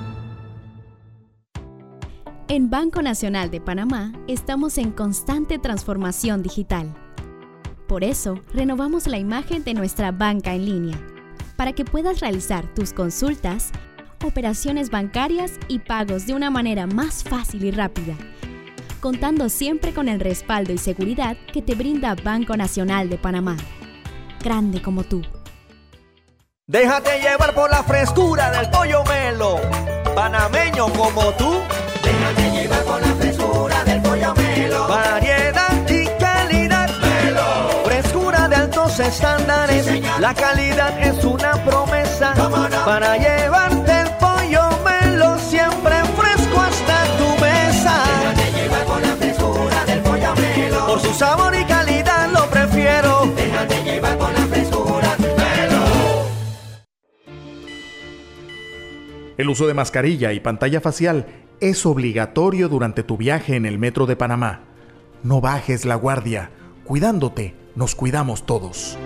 En Banco Nacional de Panamá estamos en constante transformación digital. Por eso, renovamos la imagen de nuestra banca en línea, para que puedas realizar tus consultas, operaciones bancarias y pagos de una manera más fácil y rápida, contando siempre con el respaldo y seguridad que te brinda Banco Nacional de Panamá. Grande como tú. Déjate llevar por la frescura del pollo melo, panameño como tú. Déjate llevar por la frescura del pollo melo. Variedad y calidad. Melo. Frescura de altos estándares. Sí, la calidad es una promesa. No? Para llevarte el pollo melo siempre fresco hasta tu mesa. Déjate llevar por la frescura del pollo melo. Por su sabor y calidad lo prefiero. Déjate llevar por la frescura melo. El uso de mascarilla y pantalla facial es obligatorio durante tu viaje en el metro de Panamá. No bajes la guardia. Cuidándote, nos cuidamos todos.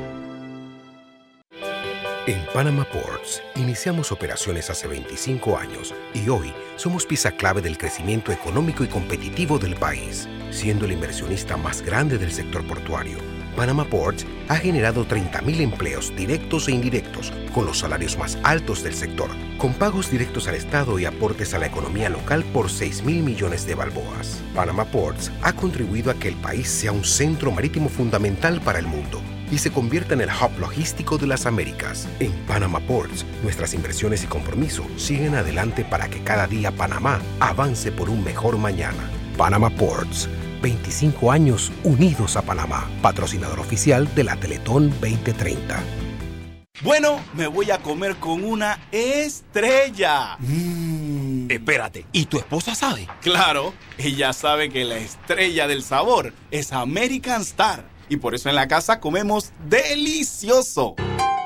En Panama Ports iniciamos operaciones hace 25 años y hoy somos pieza clave del crecimiento económico y competitivo del país, siendo el inversionista más grande del sector portuario. Panama Ports ha generado 30.000 empleos directos e indirectos, con los salarios más altos del sector, con pagos directos al Estado y aportes a la economía local por 6.000 millones de balboas. Panama Ports ha contribuido a que el país sea un centro marítimo fundamental para el mundo y se convierta en el hub logístico de las Américas. En Panama Ports, nuestras inversiones y compromiso siguen adelante para que cada día Panamá avance por un mejor mañana. Panama Ports, 25 años unidos a Panamá, patrocinador oficial de la Teletón 2030. Bueno, me voy a comer con una estrella. Mmm. Espérate, ¿y tu esposa sabe? Claro, ella sabe que la estrella del sabor es American Star. Y por eso en la casa comemos delicioso.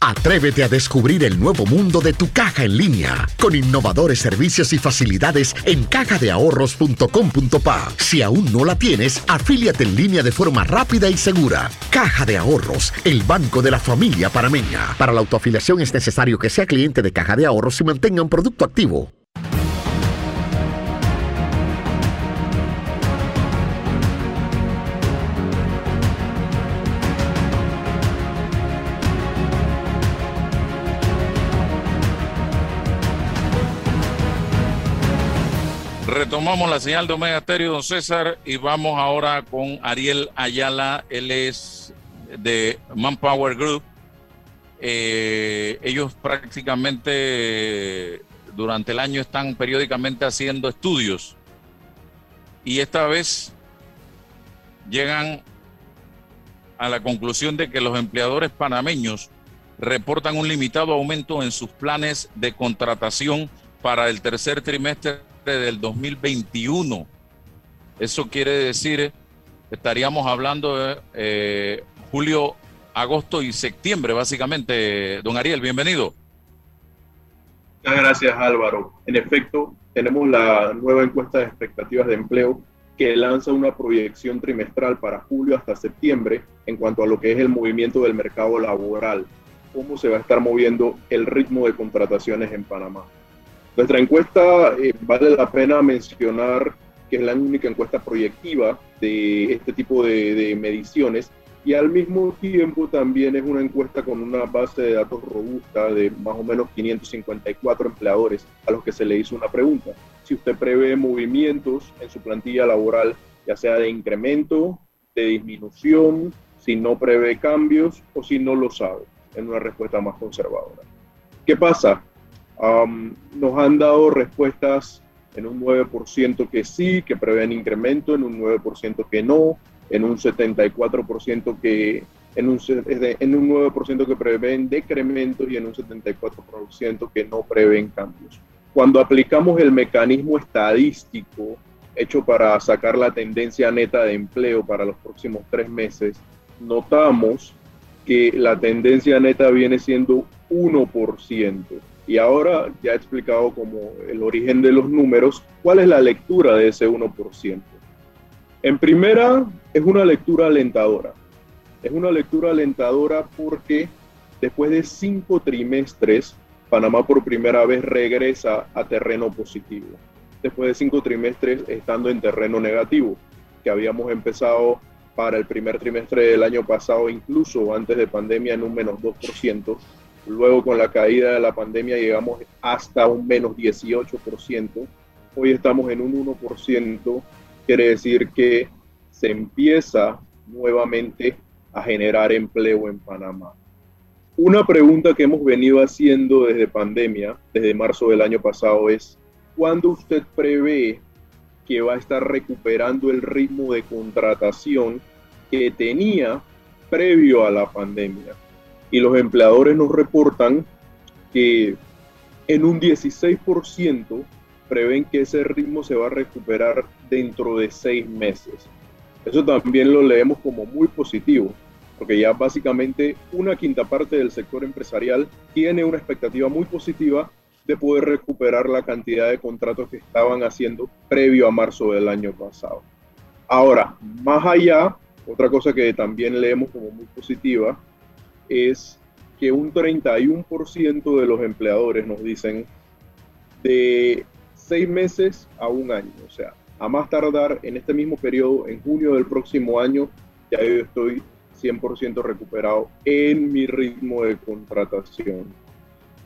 Atrévete a descubrir el nuevo mundo de tu caja en línea, con innovadores servicios y facilidades en cajadeahorros.com.pa. Si aún no la tienes, afíliate en línea de forma rápida y segura. Caja de Ahorros, el banco de la familia parameña. Para la autoafiliación es necesario que sea cliente de Caja de Ahorros y mantenga un producto activo. Retomamos la señal de Omega Stereo, don César, y vamos ahora con Ariel Ayala. Él es de Manpower Group. Eh, ellos prácticamente durante el año están periódicamente haciendo estudios y esta vez llegan a la conclusión de que los empleadores panameños reportan un limitado aumento en sus planes de contratación para el tercer trimestre del 2021. Eso quiere decir, estaríamos hablando de eh, julio, agosto y septiembre, básicamente. Don Ariel, bienvenido. Muchas gracias, Álvaro. En efecto, tenemos la nueva encuesta de expectativas de empleo que lanza una proyección trimestral para julio hasta septiembre en cuanto a lo que es el movimiento del mercado laboral, cómo se va a estar moviendo el ritmo de contrataciones en Panamá. Nuestra encuesta, eh, vale la pena mencionar que es la única encuesta proyectiva de este tipo de, de mediciones, y al mismo tiempo también es una encuesta con una base de datos robusta de más o menos 554 empleadores a los que se le hizo una pregunta. Si usted prevé movimientos en su plantilla laboral, ya sea de incremento, de disminución, si no prevé cambios o si no lo sabe, en una respuesta más conservadora. ¿Qué pasa? Nos han dado respuestas en un 9% que sí, que prevén incremento, en un 9% que no, en un 74% que en un, en un 9% que prevén decremento y en un 74% que no prevén cambios. Cuando aplicamos el mecanismo estadístico hecho para sacar la tendencia neta de empleo para los próximos tres meses, notamos que la tendencia neta viene siendo 1%. Y ahora ya he explicado como el origen de los números, cuál es la lectura de ese 1%. En primera, es una lectura alentadora. Es una lectura alentadora porque después de cinco trimestres, Panamá por primera vez regresa a terreno positivo. Después de cinco trimestres estando en terreno negativo, que habíamos empezado para el primer trimestre del año pasado, incluso antes de pandemia, en un menos 2%. Luego con la caída de la pandemia llegamos hasta un menos 18%. Hoy estamos en un 1% quiere decir que se empieza nuevamente a generar empleo en Panamá. Una pregunta que hemos venido haciendo desde pandemia, desde marzo del año pasado, es ¿cuándo usted prevé que va a estar recuperando el ritmo de contratación que tenía previo a la pandemia? Y los empleadores nos reportan que en un 16% prevén que ese ritmo se va a recuperar dentro de seis meses. Eso también lo leemos como muy positivo, porque ya básicamente una quinta parte del sector empresarial tiene una expectativa muy positiva de poder recuperar la cantidad de contratos que estaban haciendo previo a marzo del año pasado. Ahora, más allá, otra cosa que también leemos como muy positiva es que un 31% de los empleadores nos dicen de seis meses a un año. O sea, a más tardar en este mismo periodo, en junio del próximo año, ya yo estoy 100% recuperado en mi ritmo de contratación.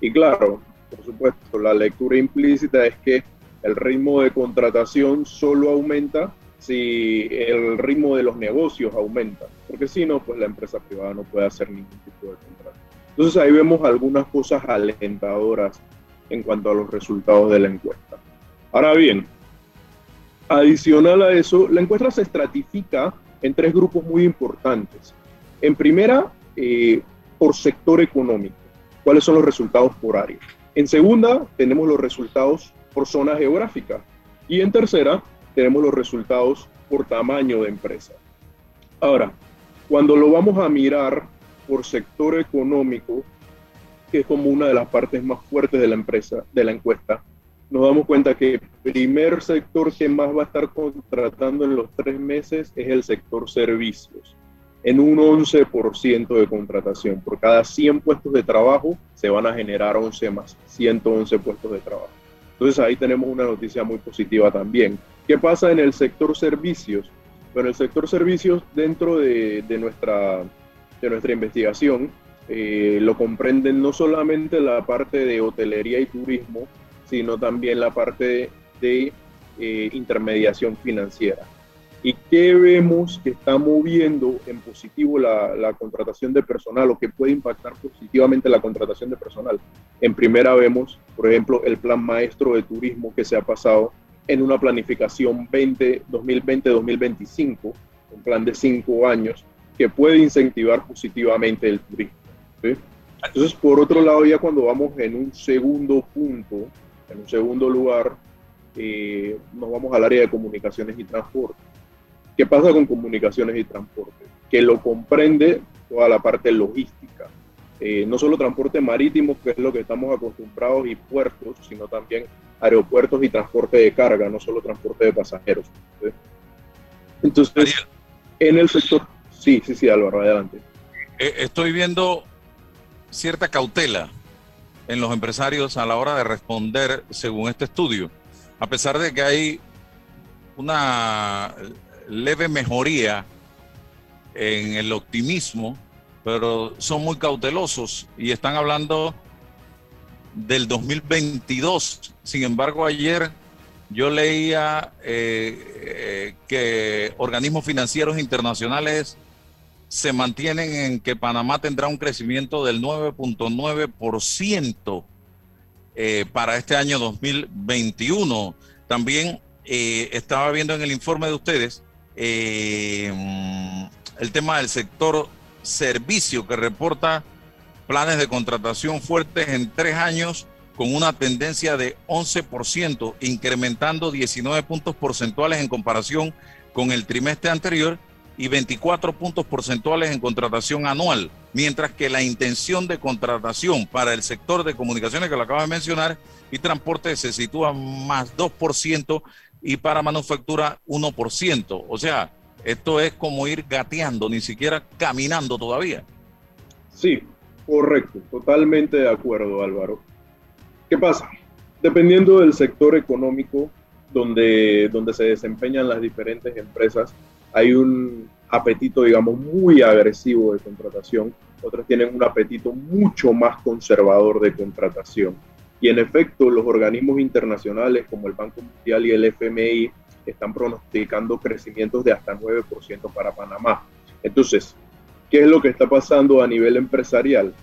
Y claro, por supuesto, la lectura implícita es que el ritmo de contratación solo aumenta si el ritmo de los negocios aumenta, porque si no, pues la empresa privada no puede hacer ningún tipo de contrato. Entonces ahí vemos algunas cosas alentadoras en cuanto a los resultados de la encuesta. Ahora bien, adicional a eso, la encuesta se estratifica en tres grupos muy importantes. En primera, eh, por sector económico, cuáles son los resultados por área. En segunda, tenemos los resultados por zona geográfica. Y en tercera, tenemos los resultados por tamaño de empresa. Ahora, cuando lo vamos a mirar por sector económico, que es como una de las partes más fuertes de la empresa, de la encuesta, nos damos cuenta que el primer sector que más va a estar contratando en los tres meses es el sector servicios, en un 11% de contratación. Por cada 100 puestos de trabajo se van a generar 11 más, 111 puestos de trabajo. Entonces ahí tenemos una noticia muy positiva también. ¿Qué pasa en el sector servicios? Bueno, el sector servicios dentro de, nuestra, de nuestra investigación eh, lo comprenden no solamente la parte de hotelería y turismo, sino también la parte de eh, intermediación financiera. ¿Y qué vemos que está moviendo en positivo la, la, contratación de personal o que puede impactar positivamente la contratación de personal? En primera vemos, por ejemplo, el plan maestro de turismo que se ha pasado en una planificación 2020-2025, un plan de cinco años que puede incentivar positivamente el turismo. Entonces, por otro lado, ya cuando vamos en un segundo punto, en un segundo lugar, eh, nos vamos al área de comunicaciones y transporte. ¿Qué pasa con comunicaciones y transporte? Que lo comprende toda la parte logística. Eh, no solo transporte marítimo, que es lo que estamos acostumbrados, y puertos, sino también aeropuertos y transporte de carga, no solo transporte de pasajeros. Entonces, en el sector... Sí, sí, sí, Álvaro, adelante. Eh, estoy viendo cierta cautela en los empresarios a la hora de responder según este estudio. A pesar de que hay una leve mejoría en el optimismo, pero son muy cautelosos y están hablando del 2022. Sin embargo, ayer yo leía eh, eh, que organismos financieros internacionales se mantienen en que Panamá tendrá un crecimiento del 9.9% eh, para este año 2021. También estaba viendo en el informe de ustedes el tema del sector servicio que reporta planes de contratación fuertes en tres años con una tendencia de 11%, incrementando 19 puntos porcentuales en comparación con el trimestre anterior y 24 puntos porcentuales en contratación anual, mientras que la intención de contratación para el sector de comunicaciones que lo acabo de mencionar y transporte se sitúa más 2% y para manufactura 1%. O sea, esto es como ir gateando, ni siquiera caminando todavía. Sí, correcto, totalmente de acuerdo Álvaro. ¿Qué pasa? Dependiendo del sector económico donde, donde se desempeñan las diferentes empresas, hay un apetito, digamos, muy agresivo de contratación, otras tienen un apetito mucho más conservador de contratación. Y en efecto, los organismos internacionales como el Banco Mundial y el FMI están pronosticando crecimientos de hasta 9% para Panamá. Entonces, ¿qué es lo que está pasando a nivel empresarial?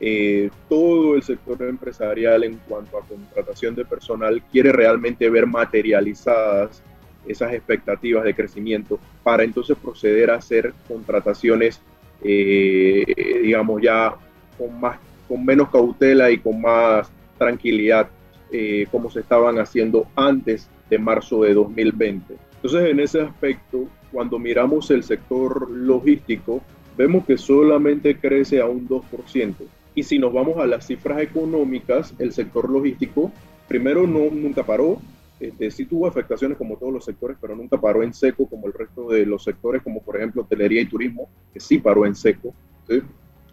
Eh, todo el sector empresarial en cuanto a contratación de personal quiere realmente ver materializadas esas expectativas de crecimiento para entonces proceder a hacer contrataciones, eh, digamos, ya con, más, con menos cautela y con más tranquilidad, eh, como se estaban haciendo antes de marzo de 2020. Entonces, en ese aspecto, cuando miramos el sector logístico, vemos que solamente crece a un 2%. Y si nos vamos a las cifras económicas, el sector logístico, primero no, nunca paró, este, sí tuvo afectaciones como todos los sectores, pero nunca paró en seco como el resto de los sectores, como por ejemplo hotelería y turismo, que sí paró en seco.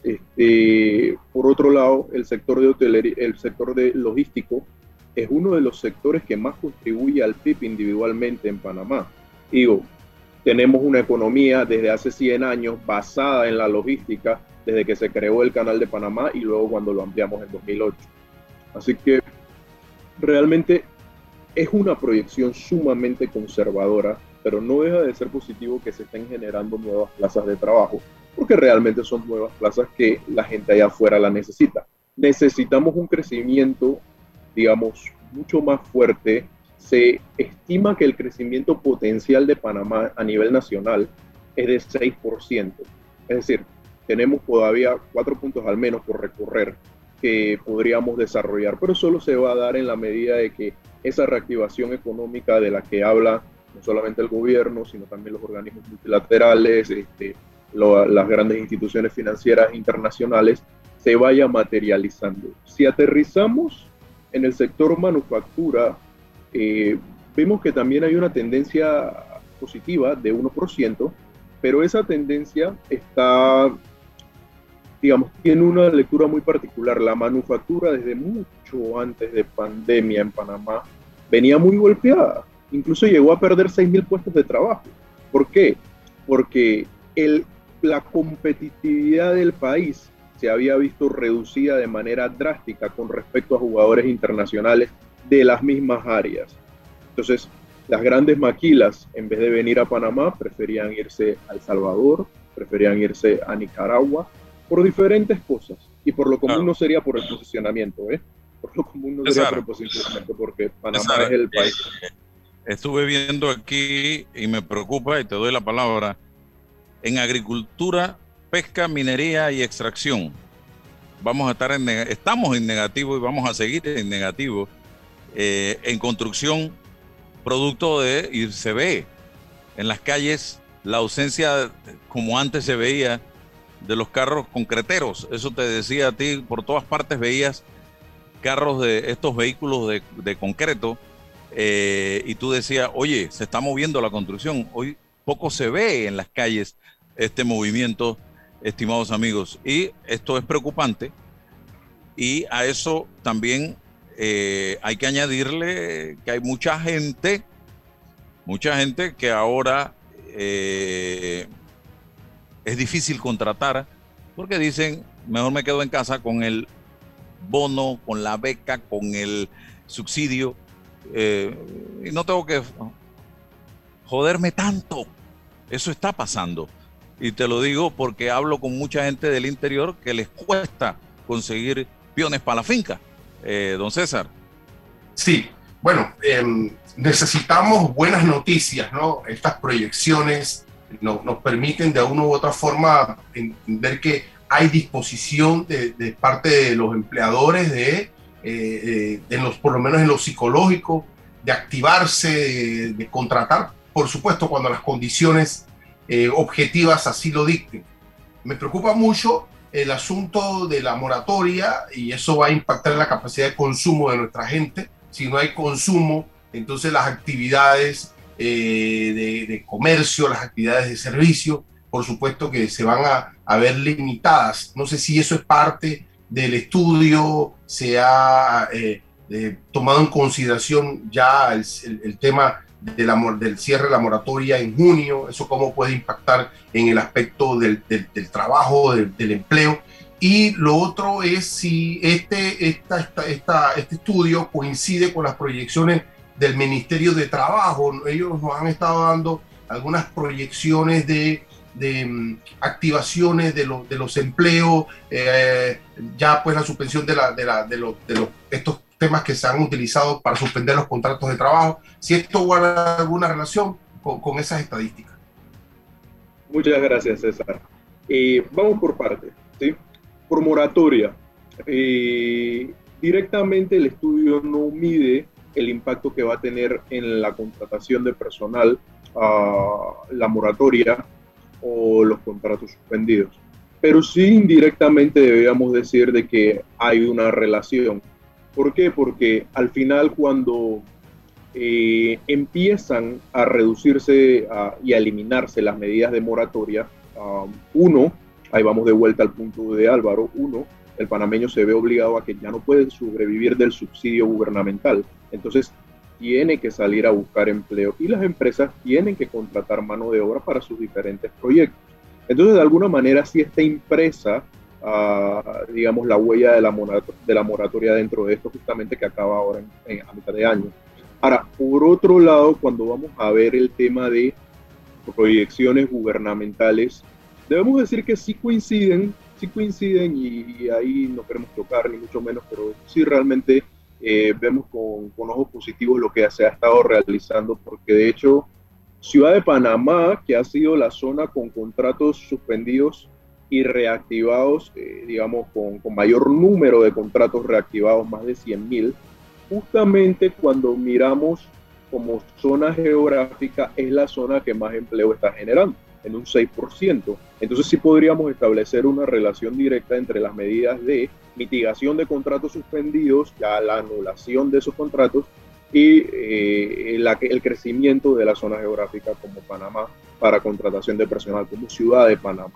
Este, por otro lado, el sector de hotelería, el sector de logístico es uno de los sectores que más contribuye al PIB individualmente en Panamá. Digo, tenemos una economía desde hace 100 años basada en la logística, desde que se creó el Canal de Panamá y luego cuando lo ampliamos en 2008. Así que realmente es una proyección sumamente conservadora, pero no deja de ser positivo que se estén generando nuevas plazas de trabajo, porque realmente son nuevas plazas que la gente allá afuera la necesita. Necesitamos un crecimiento digamos, mucho más fuerte, se estima que el crecimiento potencial de Panamá a nivel nacional es de 6%. Es decir, tenemos todavía cuatro puntos al menos por recorrer que podríamos desarrollar, pero solo se va a dar en la medida de que esa reactivación económica de la que habla no solamente el gobierno, sino también los organismos multilaterales, este, las grandes instituciones financieras internacionales, se vaya materializando. Si aterrizamos en el sector manufactura, eh, vemos que también hay una tendencia positiva de 1%, pero esa tendencia está, digamos, tiene una lectura muy particular. La manufactura desde mucho antes de pandemia en Panamá venía muy golpeada, incluso llegó a perder 6.000 puestos de trabajo. ¿Por qué? Porque el, la competitividad del país se había visto reducida de manera drástica con respecto a jugadores internacionales de las mismas áreas. Entonces, las grandes maquilas, en vez de venir a Panamá, preferían irse a El Salvador, preferían irse a Nicaragua, por diferentes cosas. Y por lo común no sería por el posicionamiento, ¿eh? Por lo común no sería por el posicionamiento, porque Panamá es el país. Eh, estuve viendo aquí y me preocupa, y te doy la palabra, en agricultura pesca, minería y extracción. Vamos a estar en estamos en negativo y vamos a seguir en negativo. Eh, en construcción, producto de, y se ve en las calles la ausencia, como antes se veía, de los carros concreteros. Eso te decía a ti, por todas partes veías carros de estos vehículos de, concreto eh, y tú decías, oye, se está moviendo la construcción. Hoy poco se ve en las calles este movimiento estimados amigos. Y esto es preocupante. Y a eso también eh, hay que añadirle que hay mucha gente Mucha gente que ahora eh, es difícil contratar porque dicen, mejor me quedo en casa con el bono, con la beca, con el subsidio eh, y no tengo que joderme tanto. Eso está pasando. Y te lo digo porque hablo con mucha gente del interior que les cuesta conseguir piones para la finca. Eh, don César. Sí, bueno, em, necesitamos buenas noticias, ¿no? Estas proyecciones nos permiten de una u otra forma entender que hay disposición de, parte de los empleadores de, eh, de, los, por lo menos en lo psicológico, de activarse, de, contratar, por supuesto, cuando las condiciones eh, objetivas así lo dicten. Me preocupa mucho el asunto de la moratoria y eso va a impactar en la capacidad de consumo de nuestra gente. Si no hay consumo, entonces las actividades eh, de, comercio, las actividades de servicio, por supuesto que se van a, ver limitadas. No sé si eso es parte del estudio, se ha eh, eh, tomado en consideración ya el, tema de la, del cierre de la moratoria en junio, eso cómo puede impactar en el aspecto del, trabajo, del, empleo. Y lo otro es si este, esta, esta, este estudio coincide con las proyecciones del Ministerio de Trabajo. Ellos nos han estado dando algunas proyecciones de, de mm, activaciones de, de, los empleos, eh, ya pues la suspensión de, la, de, la, de, los, de los, estos temas que se han utilizado para suspender los contratos de trabajo, si esto guarda alguna relación con, con esas estadísticas. Muchas gracias, César. Vamos por partes, ¿sí? Por moratoria. Directamente el estudio no mide el impacto que va a tener en la contratación de personal, la moratoria o los contratos suspendidos. Pero sí indirectamente debíamos decir de que hay una relación. ¿Por qué? Porque al final cuando eh, empiezan a reducirse y a eliminarse las medidas de moratoria, uno, ahí vamos de vuelta al punto de Álvaro, uno, el panameño se ve obligado a que ya no puede sobrevivir del subsidio gubernamental. Entonces, tiene que salir a buscar empleo y las empresas tienen que contratar mano de obra para sus diferentes proyectos. Entonces, de alguna manera, si está impresa, digamos, la huella de la, de la moratoria dentro de esto justamente que acaba ahora en, a mitad de año. Ahora, por otro lado, cuando vamos a ver el tema de proyecciones gubernamentales, debemos decir que sí coinciden sí coinciden y, ahí no queremos tocar ni mucho menos, pero sí realmente eh, vemos con, con, ojos positivos lo que se ha estado realizando, porque de hecho Ciudad de Panamá, que ha sido la zona con contratos suspendidos y reactivados, eh, digamos, con, mayor número de contratos reactivados, más de 100 mil, justamente cuando miramos como zona geográfica es la zona que más empleo está generando en un 6%. Entonces sí podríamos establecer una relación directa entre las medidas de mitigación de contratos suspendidos, ya la anulación de esos contratos y eh, el crecimiento de la zona geográfica como Panamá para contratación de personal como ciudad de Panamá.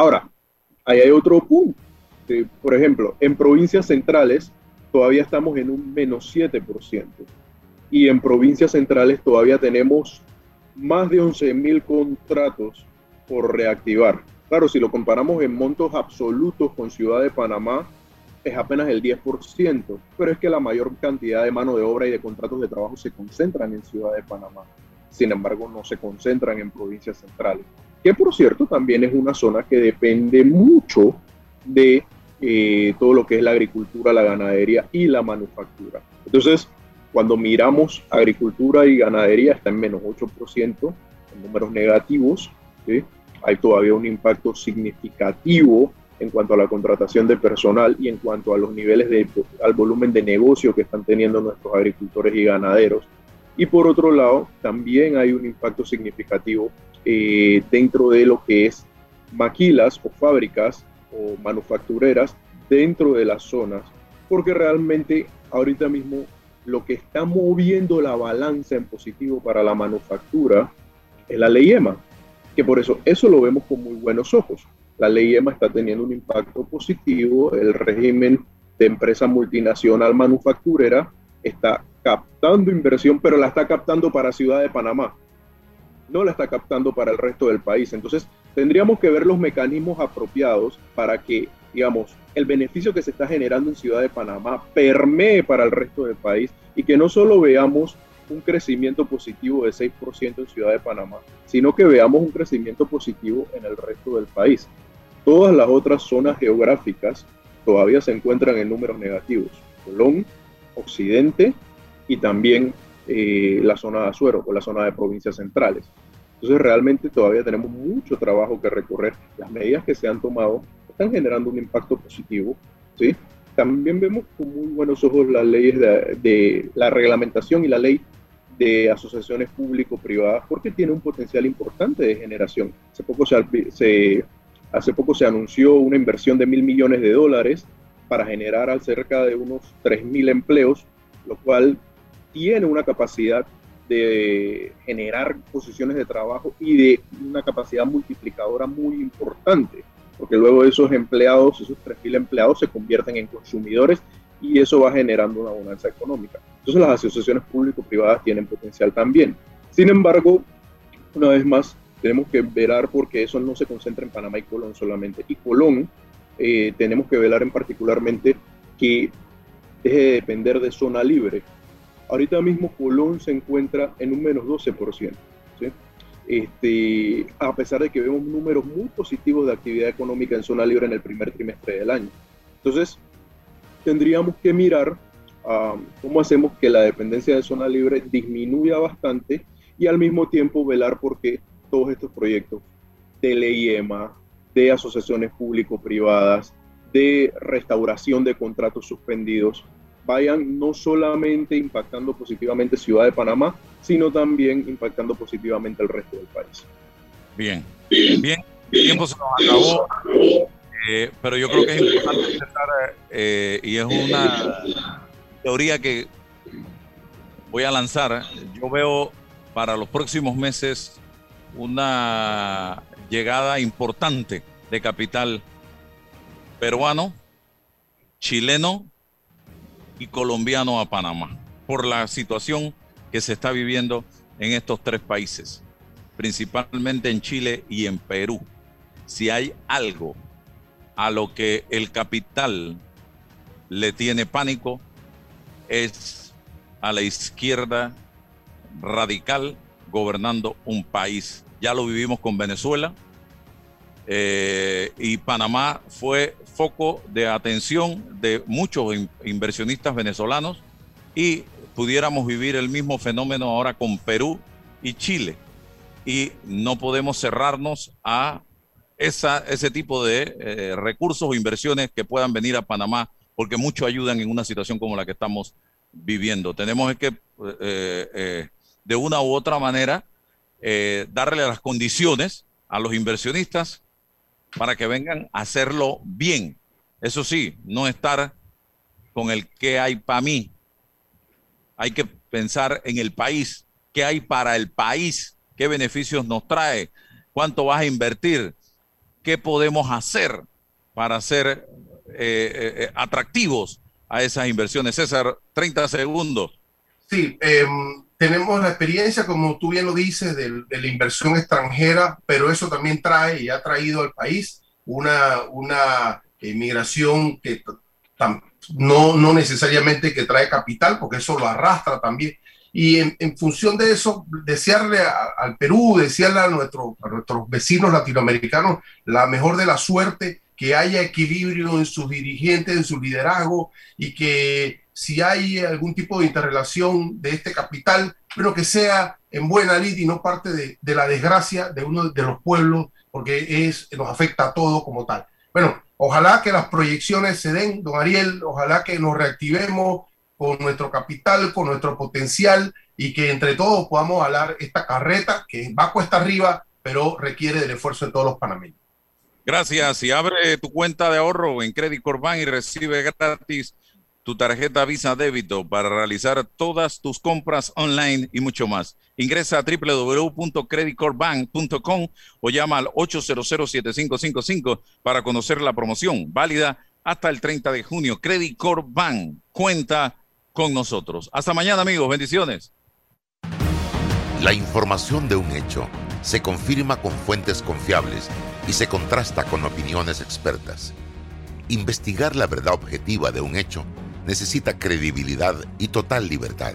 Ahora, ahí hay otro punto. por ejemplo, en provincias centrales todavía estamos en un menos 7%. Y en provincias centrales todavía tenemos más de 11 mil contratos por reactivar. Claro, si lo comparamos en montos absolutos con Ciudad de Panamá, es apenas el 10%, pero es que la mayor cantidad de mano de obra y de contratos de trabajo se concentran en Ciudad de Panamá. Sin embargo, no se concentran en provincias centrales, que por cierto también es una zona que depende mucho de eh, todo lo que es la agricultura, la ganadería y la manufactura. Entonces, cuando miramos agricultura y ganadería está en menos 8%, en números negativos. Hay todavía un impacto significativo en cuanto a la contratación de personal y en cuanto a los niveles de, al volumen de negocio que están teniendo nuestros agricultores y ganaderos. Y por otro lado, también hay un impacto significativo eh, dentro de lo que es maquilas o fábricas o manufactureras dentro de las zonas, porque realmente ahorita mismo lo que está moviendo la balanza en positivo para la manufactura es la ley EMA, que por eso eso lo vemos con muy buenos ojos. La ley EMA está teniendo un impacto positivo, el régimen de empresa multinacional manufacturera está captando inversión, pero la está captando para Ciudad de Panamá. No la está captando para el resto del país. Entonces, tendríamos que ver los mecanismos apropiados para que, digamos, el beneficio que se está generando en Ciudad de Panamá permee para el resto del país y que no solo veamos un crecimiento positivo de 6% en Ciudad de Panamá, sino que veamos un crecimiento positivo en el resto del país. Todas las otras zonas geográficas todavía se encuentran en números negativos. Colón, Occidente y también eh, la zona de Azuero o la zona de provincias centrales. Entonces realmente todavía tenemos mucho trabajo que recorrer. Las medidas que se han tomado están generando un impacto positivo. ¿sí? También vemos con muy buenos ojos las leyes de, la reglamentación y la ley de asociaciones público-privadas porque tiene un potencial importante de generación. Hace poco se, hace poco se anunció una inversión de mil millones de dólares para generar cerca de unos 3.000 empleos, lo cual tiene una capacidad de generar posiciones de trabajo y de una capacidad multiplicadora muy importante, porque luego esos empleados, esos 3.000 empleados se convierten en consumidores y eso va generando una bonanza económica. Entonces las asociaciones público-privadas tienen potencial también. Sin embargo, una vez más, tenemos que velar porque eso no se concentra en Panamá y Colón solamente. Y Colón eh, tenemos que velar en particularmente que deje de depender de zona libre. Ahorita mismo Colón se encuentra en un menos 12%. Este, a pesar de que vemos números muy positivos de actividad económica en zona libre en el primer trimestre del año. Entonces, tendríamos que mirar ah, cómo hacemos que la dependencia de zona libre disminuya bastante y al mismo tiempo velar porque todos estos proyectos de ley EMA, de asociaciones público-privadas, de restauración de contratos suspendidos, vayan no solamente impactando positivamente Ciudad de Panamá, sino también impactando positivamente el resto del país. Bien, bien, el tiempo se nos acabó, eh, pero yo creo que es importante empezar, eh, y es una teoría que voy a lanzar. Yo veo para los próximos meses una llegada importante de capital peruano, chileno y colombiano a Panamá por la situación que se está viviendo en estos tres países, principalmente en Chile y en Perú. Si hay algo a lo que el capital le tiene pánico, es a la izquierda radical gobernando un país. Ya lo vivimos con Venezuela eh, y Panamá fue foco de atención de muchos inversionistas venezolanos y pudiéramos vivir el mismo fenómeno ahora con Perú y Chile. Y no podemos cerrarnos a esa, ese tipo de eh, recursos o inversiones que puedan venir a Panamá, porque mucho ayudan en una situación como la que estamos viviendo. Tenemos que eh, de una u otra manera, eh, darle las condiciones a los inversionistas para que vengan a hacerlo bien. Eso sí, no estar con el qué hay para mí. Hay que pensar en el país, qué hay para el país, qué beneficios nos trae, cuánto vas a invertir, qué podemos hacer para ser eh, eh, atractivos a esas inversiones. César, 30 segundos. Sí, em, tenemos la experiencia, como tú bien lo dices, de, la inversión extranjera, pero eso también trae y ha traído al país una, una inmigración que no, no necesariamente que trae capital, porque eso lo arrastra también. Y en, función de eso, desearle al Perú, desearle a, nuestro, a nuestros vecinos latinoamericanos la mejor de la suerte, que haya equilibrio en sus dirigentes, en su liderazgo y que si hay algún tipo de interrelación de este capital, pero que sea en buena lid y no parte de, la desgracia de uno de los pueblos, porque es, nos afecta a todos como tal. Bueno, ojalá que las proyecciones se den, don Ariel, ojalá que nos reactivemos con nuestro capital, con nuestro potencial y que entre todos podamos hablar esta carreta que va cuesta arriba, pero requiere del esfuerzo de todos los panameños. Gracias. Y abre tu cuenta de ahorro en Credit Corban y recibe gratis tu tarjeta Visa Débito para realizar todas tus compras online y mucho más. Ingresa a www.creditcorbank.com o llama al 800-7555 para conocer la promoción válida hasta el 30 de junio. Credit Bank cuenta con nosotros. Hasta mañana amigos, bendiciones. La información de un hecho se confirma con fuentes confiables y se contrasta con opiniones expertas. Investigar la verdad objetiva de un hecho necesita credibilidad y total libertad.